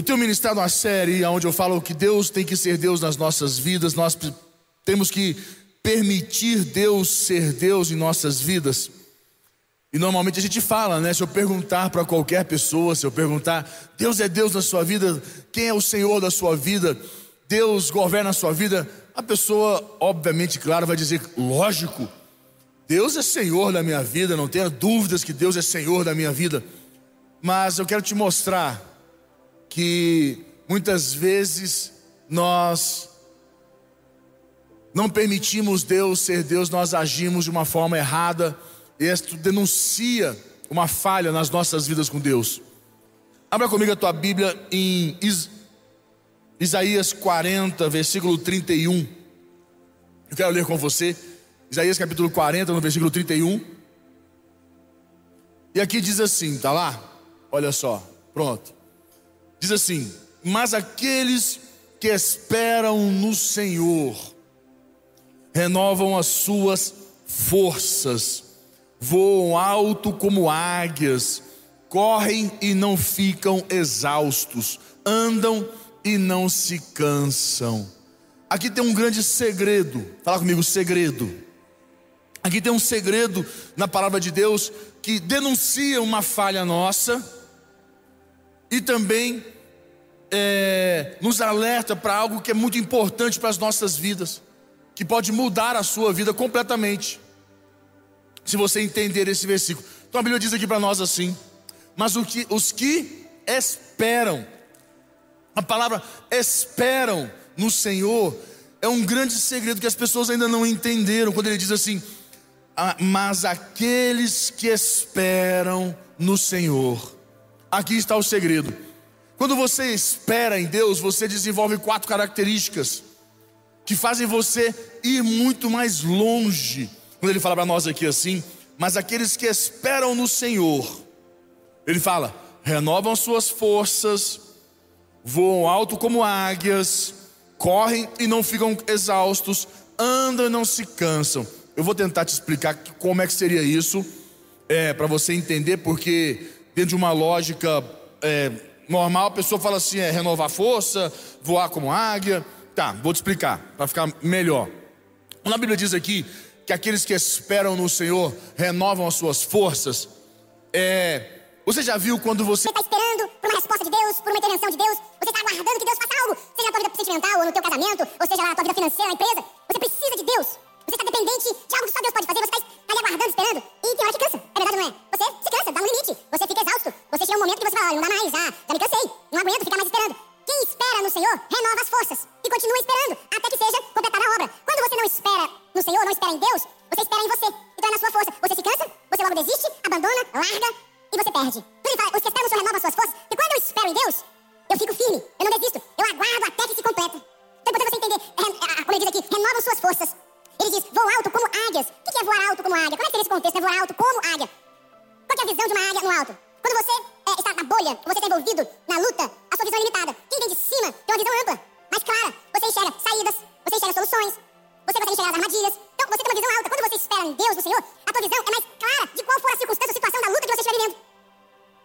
Eu tenho ministrado uma série onde eu falo que Deus tem que ser Deus nas nossas vidas, nós temos que permitir Deus ser Deus em nossas vidas. E normalmente a gente fala, né? Se eu perguntar para qualquer pessoa, se eu perguntar, Deus é Deus na sua vida, quem é o Senhor da sua vida, Deus governa a sua vida, a pessoa, obviamente, claro, vai dizer, lógico, Deus é Senhor da minha vida, não tenha dúvidas que Deus é Senhor da minha vida. Mas eu quero te mostrar que muitas vezes nós não permitimos Deus ser Deus, nós agimos de uma forma errada, e isto denuncia uma falha nas nossas vidas com Deus. Abra comigo a tua Bíblia em Isaías 40, versículo 31. Eu quero ler com você. Isaías capítulo 40, no versículo 31. E aqui diz assim, tá lá? Olha só, pronto. Diz assim: Mas aqueles que esperam no Senhor renovam as suas forças, voam alto como águias, correm e não ficam exaustos, andam e não se cansam. Aqui tem um grande segredo, fala comigo, segredo. Aqui tem um segredo na palavra de Deus que denuncia uma falha nossa e também é, nos alerta para algo que é muito importante para as nossas vidas, que pode mudar a sua vida completamente, se você entender esse versículo. Então a Bíblia diz aqui para nós assim: Mas que, os que esperam, a palavra esperam no Senhor, é um grande segredo que as pessoas ainda não entenderam, quando ele diz assim ah, mas aqueles que esperam no Senhor. Aqui está o segredo. Quando você espera em Deus, você desenvolve quatro características que fazem você ir muito mais longe. Quando ele fala para nós aqui assim, mas aqueles que esperam no Senhor, ele fala: renovam suas forças, voam alto como águias, correm e não ficam exaustos, andam e não se cansam. Eu vou tentar te explicar como é que seria isso, é, para você entender, porque dentro de uma lógica é, normal, a pessoa fala assim: é renovar força, voar como águia. Tá, vou te explicar, para ficar melhor. Quando a Bíblia diz aqui que aqueles que esperam no Senhor renovam as suas forças, é, você já viu quando você está esperando por uma resposta de Deus, por uma intervenção de Deus, você está aguardando que Deus faça algo, seja na tua vida sentimental ou no teu casamento, ou seja na tua vida financeira, na empresa, você precisa de Deus. Você está dependente de algo que só Deus pode fazer, você está você está envolvido na luta, a sua visão é limitada. Quem vem de cima tem uma visão ampla, mais clara. Você enxerga saídas, você enxerga soluções, você consegue enxergar as armadilhas. Então você tem uma visão alta. Quando você espera em Deus, no Senhor, a tua visão é mais clara de qual for a circunstância, a situação da luta que você estiver vivendo.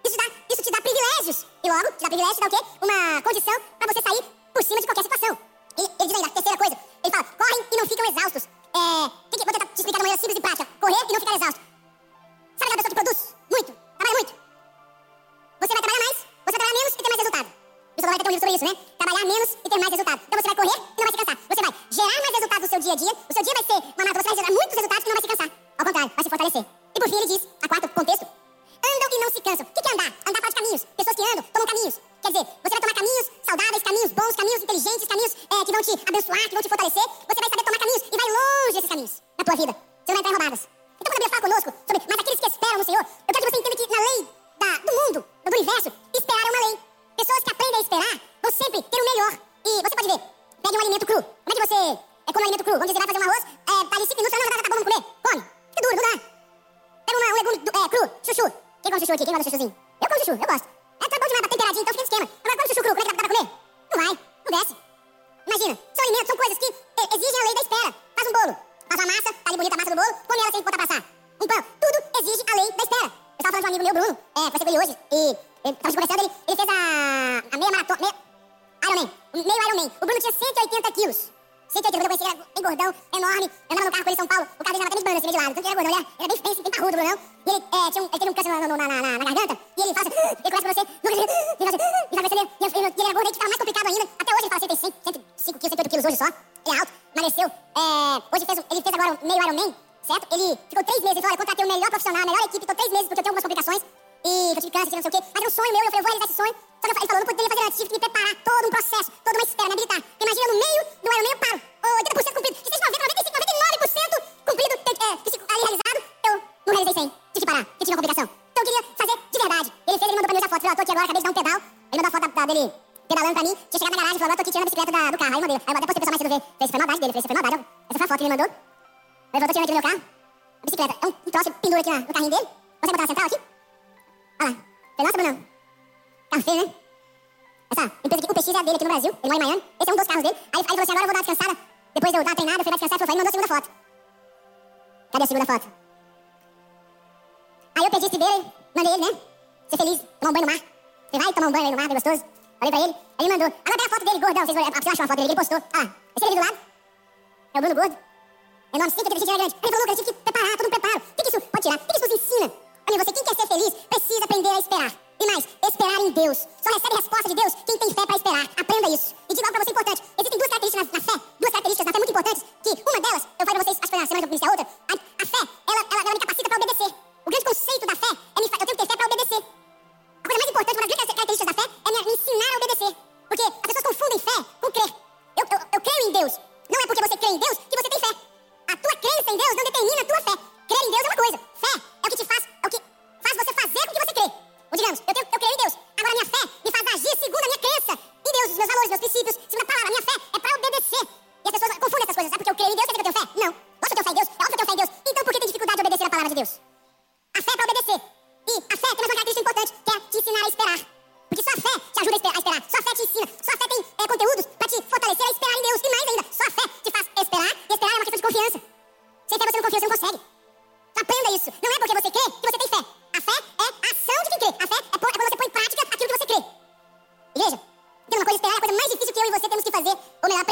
Isso, dá, isso te dá privilégios. E logo, te dá privilégios, te dá o quê? Uma condição para você sair por cima de qualquer situação. E ele diz ainda, terceira coisa, ele fala, correm e não ficam exaustos. É, que, vou tentar te explicar de maneira simples e prática. Correr e não ficar exausto. Sabe aquela pessoa que produz muito, trabalha muito? Vai ter um livro sobre isso, né? Trabalhar menos e ter mais aqui? Quem de chuchuzinho? Eu como chuchu, eu gosto. Na, garganta. E ele fala assim, ele começa você, tinha chegado na garagem e falou, agora tô aqui tirando a bicicleta da, do carro. Aí eu mandei, aí eu até postei pessoal mais cedo ver, fez, foi maldade dele, fez, foi maldade. Essa foi a foto que ele mandou. Ele voltou tirando aqui no meu carro, a bicicleta. É um, um troço pendura aqui na, no carrinho dele. Consegue botar na central aqui? Olha lá. Foi nossa, Brunão. Carro feio, né? Essa empresa aqui, o PX é dele aqui no Brasil, ele mora em Miami. Esse é um dos carros dele. Aí, aí ele falou assim, agora eu vou dar uma descansada. Depois de eu dar treinada, eu fui dar descansar, ele falou, aí mandou a segunda foto. Cadê a segunda foto? Aí eu pedi esse dele, mandei ele, né? Ser feliz, tomar um banho no mar. Você vai tomar um banho aí no mar, bem gostoso. Falei pra ele, ele mandou. Agora pega a foto dele, gordão, vocês, acham uma foto dele, ele postou. Ah, esse ali do lado. É o Bruno Gordo. Enorme, 180 era grande. Ele falou, cara, eu tive que preparar, todo um preparo. O que, que isso pode tirar? O que, que isso nos ensina? Olha, você, quem quer ser feliz, precisa aprender a esperar. E mais, esperar em Deus. Só recebe resposta de Deus quem tem fé para esperar. Aprenda isso. E digo algo pra você importante. Existem duas características na, na, fé, duas características na fé muito importantes, que uma delas, eu falei pra vocês, acho que foi na semana que eu conheci a outra, digamos, eu, tenho,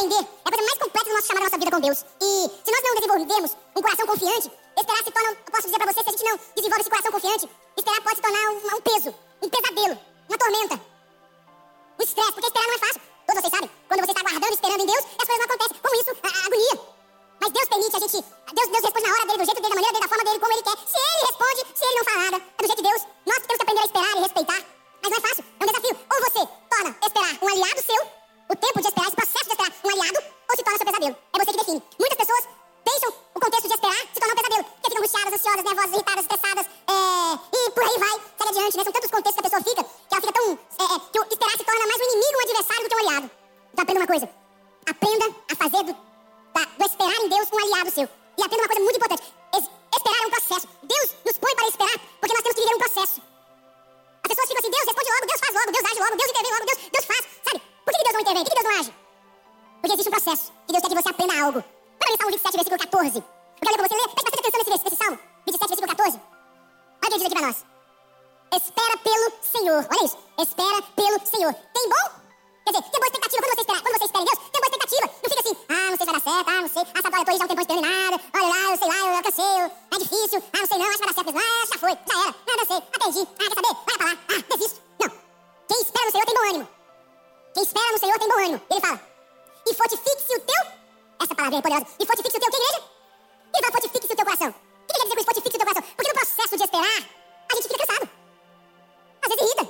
aprender. É a coisa mais complexa do nosso chamado nossa vida com Deus. E se nós não desenvolvermos um coração confiante, esperar se torna, eu posso dizer pra você, se a gente não desenvolve esse coração confiante, esperar pode se tornar um, um peso, um pesadelo, uma tormenta, um estresse, porque esperar não é fácil. Todos vocês sabem, quando você está aguardando, esperando em Deus, as coisas não acontecem. Como isso, a, a agonia. Mas Deus permite a gente. Deus, Deus responde na hora dele, do jeito dele, da maneira dele, da forma dele, como ele quer. Se ele responde, se ele não fala nada, é do jeito de Deus. Nós temos que aprender a esperar e respeitar. Mas não é fácil, é um desafio. Ou você torna esperar um aliado seu, o tempo de esperar, define. Muitas pessoas deixam o contexto de esperar se tornar um pesadelo. Porque ficam angustiadas, ansiosas, nervosas, irritadas, estressadas. É... E por aí vai, segue adiante, né? São tantos contextos que a pessoa fica, diz aqui pra nós. Espera pelo Senhor. Olha isso. Espera pelo Senhor. Tem bom? Quer dizer, tem boa expectativa. Quando você espera, quando você espera em Deus, tem boa expectativa. Não fica assim, ah, não sei se vai dar certo, ah, não sei. Ah, sabe, olha, eu tô aí já um tempo esperando nada. Olha lá, eu sei lá, eu cansei, é difícil. Ah, não sei não, acho que vai dar certo. Ah, já foi, já era. Ah, não sei, atendi. Ah, quer saber? Vai pra lá. Ah, desisto. Não. Quem espera no Senhor tem bom ânimo. Quem espera no Senhor tem bom ânimo. Ele fala, e fortifique-se o teu... Essa palavra é poderosa. E fortifique-se o teu, que igreja? Ele fala, fortifique-se o teu coração. O que quer dizer com isso, fortifique-se o teu coração? Porque no processo de esperar, a gente fica cansado. Às vezes irrita,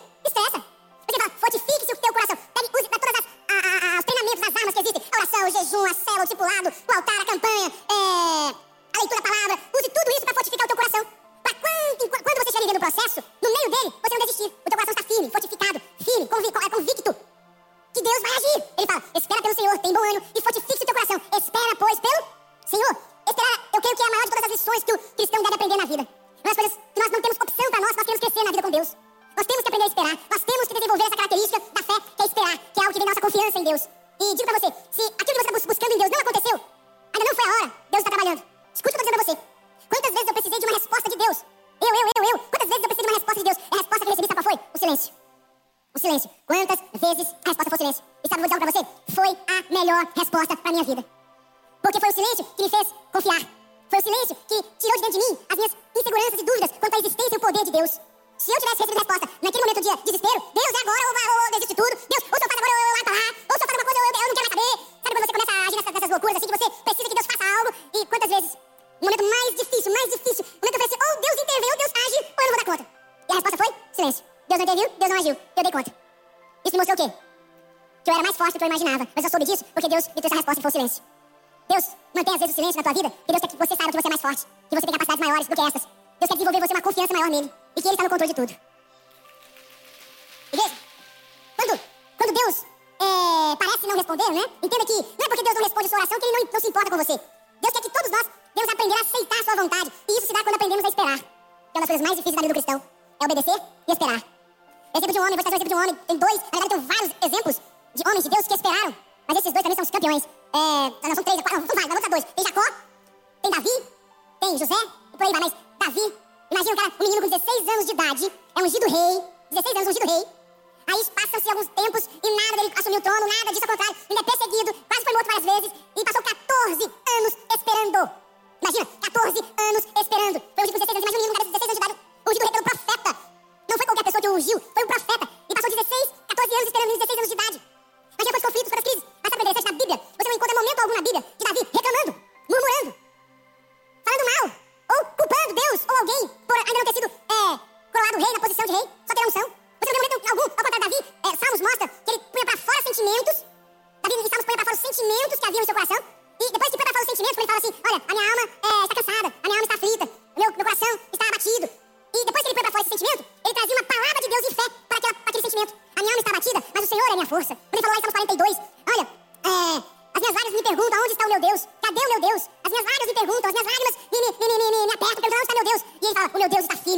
Do que eu imaginava, mas eu soube disso porque Deus me trouxe a resposta que foi o silêncio. Deus mantém às vezes o silêncio na tua vida, que Deus quer que você saiba que você é mais forte, que você tem capacidades maiores do que essas. Deus quer desenvolver você uma confiança maior nele e que ele está no controle de tudo. Igreja, quando, quando Deus é, parece não responder, né? Entenda que não é porque Deus não responde a sua oração que ele não, não se importa com você. Deus quer que todos nós devemos aprender a aceitar a sua vontade. E isso se dá quando aprendemos a esperar. Que é uma das coisas mais difíceis da vida do cristão. É obedecer e esperar. Exemplo de um homem, vou trazer um exemplo de um homem. Tem dois, na verdade, tem vários exemplos de homens de Deus que esperaram. Mas esses dois também são os campeões. É, não, são três, quatro, são vários, vamos dois. Tem Jacó, tem Davi, tem José, e por aí vai. Mas Davi, imagina cara, um menino com 16 anos de idade, é ungido rei, 16 anos ungido rei. Aí passam-se alguns tempos e nada dele assumir o trono, nada disso ao contrário. Ele é perseguido, quase foi morto várias vezes e passou 14 anos esperando. Imagina, 14 anos esperando. Foi ungido com 16 anos, imagina um menino, de 16 anos de idade, ungido rei pelo profeta. Não foi qualquer pessoa que o ungiu, foi um profeta. E passou 16, 14 anos esperando, 16 anos de idade. Mas depois conflitos, foram as crises.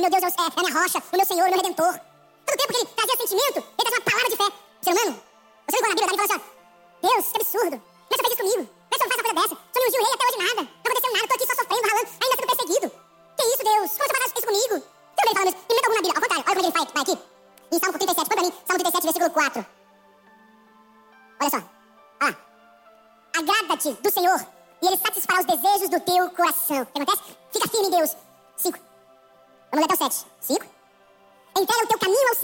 Meu Deus é, é a minha rocha, o meu Senhor, o meu redentor.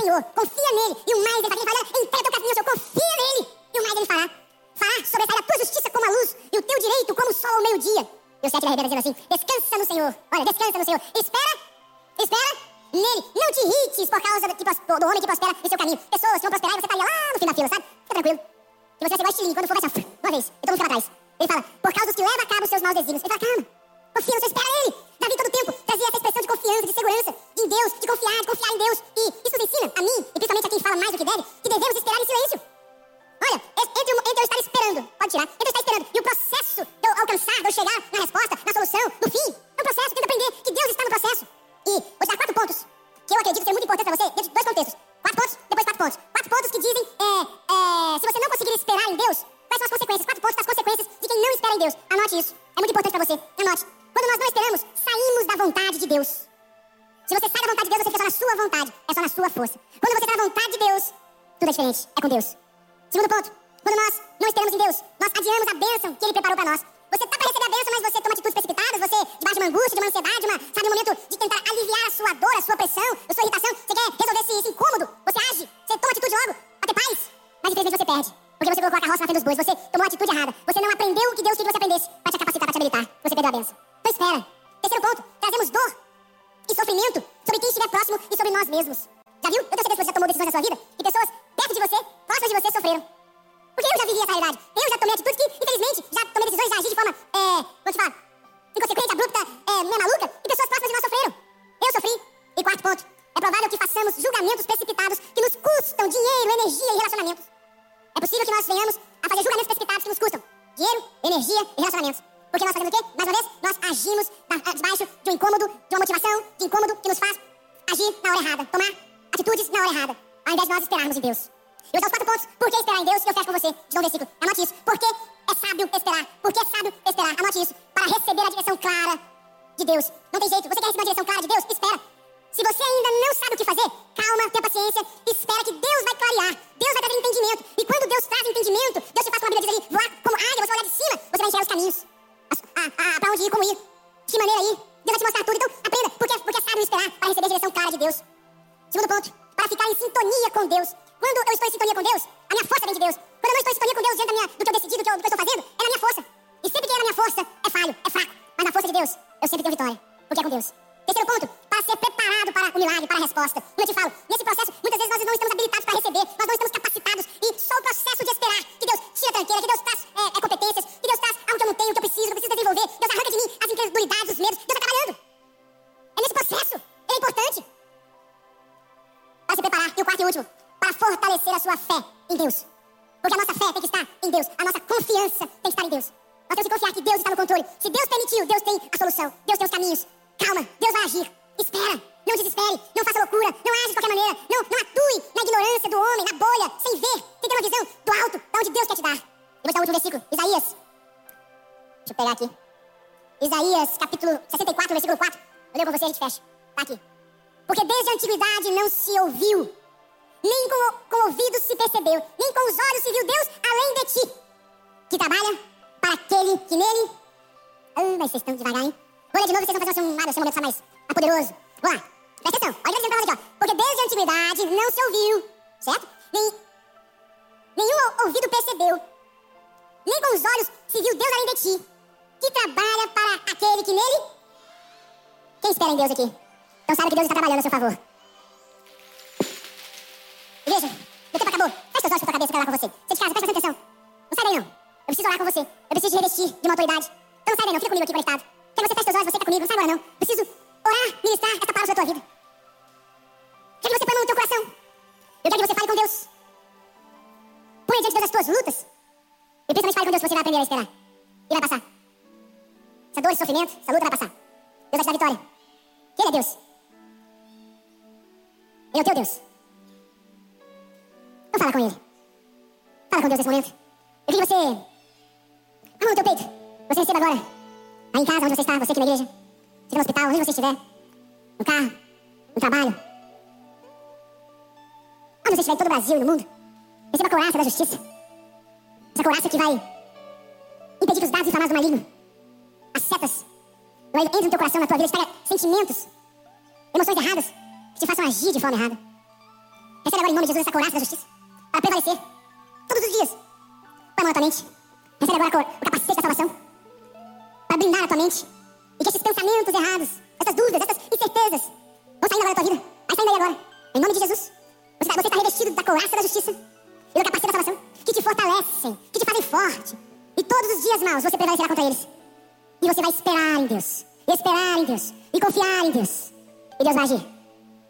Senhor, confia nele, e o mais ele. Ele fala, entrega teu caminho ao Senhor, confia nele, e o mais ele fará. Fará sobressair a tua justiça como a luz, e o teu direito como o sol ao meio-dia. E o 7 vai dizendo assim, descansa no Senhor. Olha, descansa no Senhor. Espera, espera nele. Não te irrites por causa do, do, do homem que prospera em seu caminho. Pessoas que vão prosperar e você estaria lá no fim da fila, sabe? Fica tranquilo. Que você vai ser igual estilinho, quando for vai ser uma vez, e todo mundo fica pra trás. Ele fala, por causa dos que levam a cabo os seus maus desígnios. Ele fala, calma, confia, você espera nele. Davi todo tempo trazia essa expressão de confiança, de segurança, de Deus, de confiar, de confiar em Deus. E isso nos ensina, a mim, e principalmente a quem fala mais do que deve, que devemos esperar em silêncio. Olha, entre, entre eu estar esperando, pode tirar, uma angústia, de uma ansiedade, uma, sabe, um momento de ponto, é provável que façamos julgamentos precipitados que nos custam dinheiro, energia e relacionamentos. É possível que nós venhamos a fazer julgamentos precipitados que nos custam dinheiro, energia e relacionamentos. Porque nós fazemos o quê? Mais uma vez, nós agimos debaixo de um incômodo, de uma motivação, de incômodo que nos faz agir na hora errada, tomar atitudes na hora errada, ao invés de nós esperarmos em Deus. Eu dar os quatro pontos. Por que esperar em Deus? Que eu fecho com você. Te um versículo. Anote isso. Porque é sábio esperar. Porque é sábio esperar. Anote isso. Para receber a direção clara de Deus. Não tem jeito. Você quer receber a direção clara de Deus? Espera. Se você ainda não sabe o que fazer, calma, tenha paciência. Espera que Deus vai clarear. Deus vai sua fé em Deus. Porque a nossa fé tem que estar em Deus. A nossa confiança tem que estar em Deus. Nós temos que confiar que Deus está no controle. Se Deus permitiu, Deus tem a solução. Deus tem os caminhos. Calma, Deus vai agir. Espera. Não desespere. Não faça loucura. Não age de qualquer maneira. Não, não atue na ignorância do homem, na bolha, sem ver. Que ter uma visão do alto, da onde Deus quer te dar. Eu vou dar o último versículo. Isaías. Deixa eu pegar aqui. Isaías, capítulo 64, versículo 4. Eu leio com você e a gente fecha. Tá aqui. Porque desde a antiguidade não se ouviu, nem com, com ouvidos se percebeu, nem com os olhos se viu Deus além de ti, que trabalha para aquele que nele. Ah, mas vocês estão devagar, hein? Vou ler de novo, vocês vão fazer uma chamada, esse momento mais, mais poderoso. Vamos lá, presta atenção. Olha o que ele aqui, ó. Porque desde a antiguidade não se ouviu, certo? Nem, nenhum ouvido percebeu, nem com os olhos se viu Deus além de ti, que trabalha para aquele que nele. Quem espera em Deus aqui? Então sabe que Deus está trabalhando a seu favor. Cabeça, quero orar com você. Você de casa, presta atenção. Não sai daí não. Eu preciso orar com você. Eu preciso te revestir de uma autoridade. Então não sai daí não, fica comigo aqui conectado. Quero que você feche seus olhos, você tá comigo, não sai agora não. Preciso orar, ministrar essa palavra sobre a tua vida. Quero que você mão no teu coração. Eu quero que você fale com Deus. Põe diante de Deus as tuas lutas. E principalmente fale com Deus você vai aprender a esperar. E vai passar. Essa dor, esse sofrimento, essa luta vai passar. Deus vai te dar vitória. Ele é Deus. Ele é o teu Deus. Então fala com Ele. Com Deus nesse momento. Eu queria que você. A mão no teu peito. Você receba agora. Aí em casa, onde você está, você aqui na igreja. Seja no hospital, onde você estiver. No carro. No trabalho. Onde você estiver em todo o Brasil e no mundo. Receba a coraça da justiça. Essa coraça que vai impedir que os dados inflamados do maligno, as setas, entrem no teu coração, na tua vida, espalha sentimentos, emoções erradas, que te façam agir de forma errada. Recebe agora em nome de Jesus essa coraça da justiça, para prevalecer, todos os dias. Põe a tua mente. Recebe agora o capacete da salvação, para blindar a tua mente, e que esses pensamentos errados, essas dúvidas, essas incertezas, vão saindo agora da tua vida. Vai saindo aí agora, em nome de Jesus. Você está, você está revestido da coraça da justiça e do capacete da salvação, que te fortalecem, que te fazem forte. E todos os dias maus você prevalecerá contra eles. E você vai esperar em Deus. E esperar em Deus. E confiar em Deus. E Deus vai agir.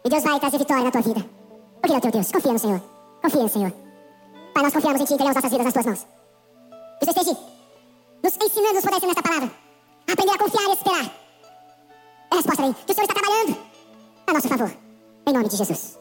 E Deus vai trazer vitória na tua vida. Porque Ele é o teu Deus. Confia no Senhor. Confia no Senhor. Pai, nós confiamos em Ti e entregamos nossas vidas nas tuas mãos. Que o Senhor esteja nos ensinando, nos nessa palavra. Aprender a confiar e esperar. É a resposta aí. Que o Senhor está trabalhando a nosso favor. Em nome de Jesus.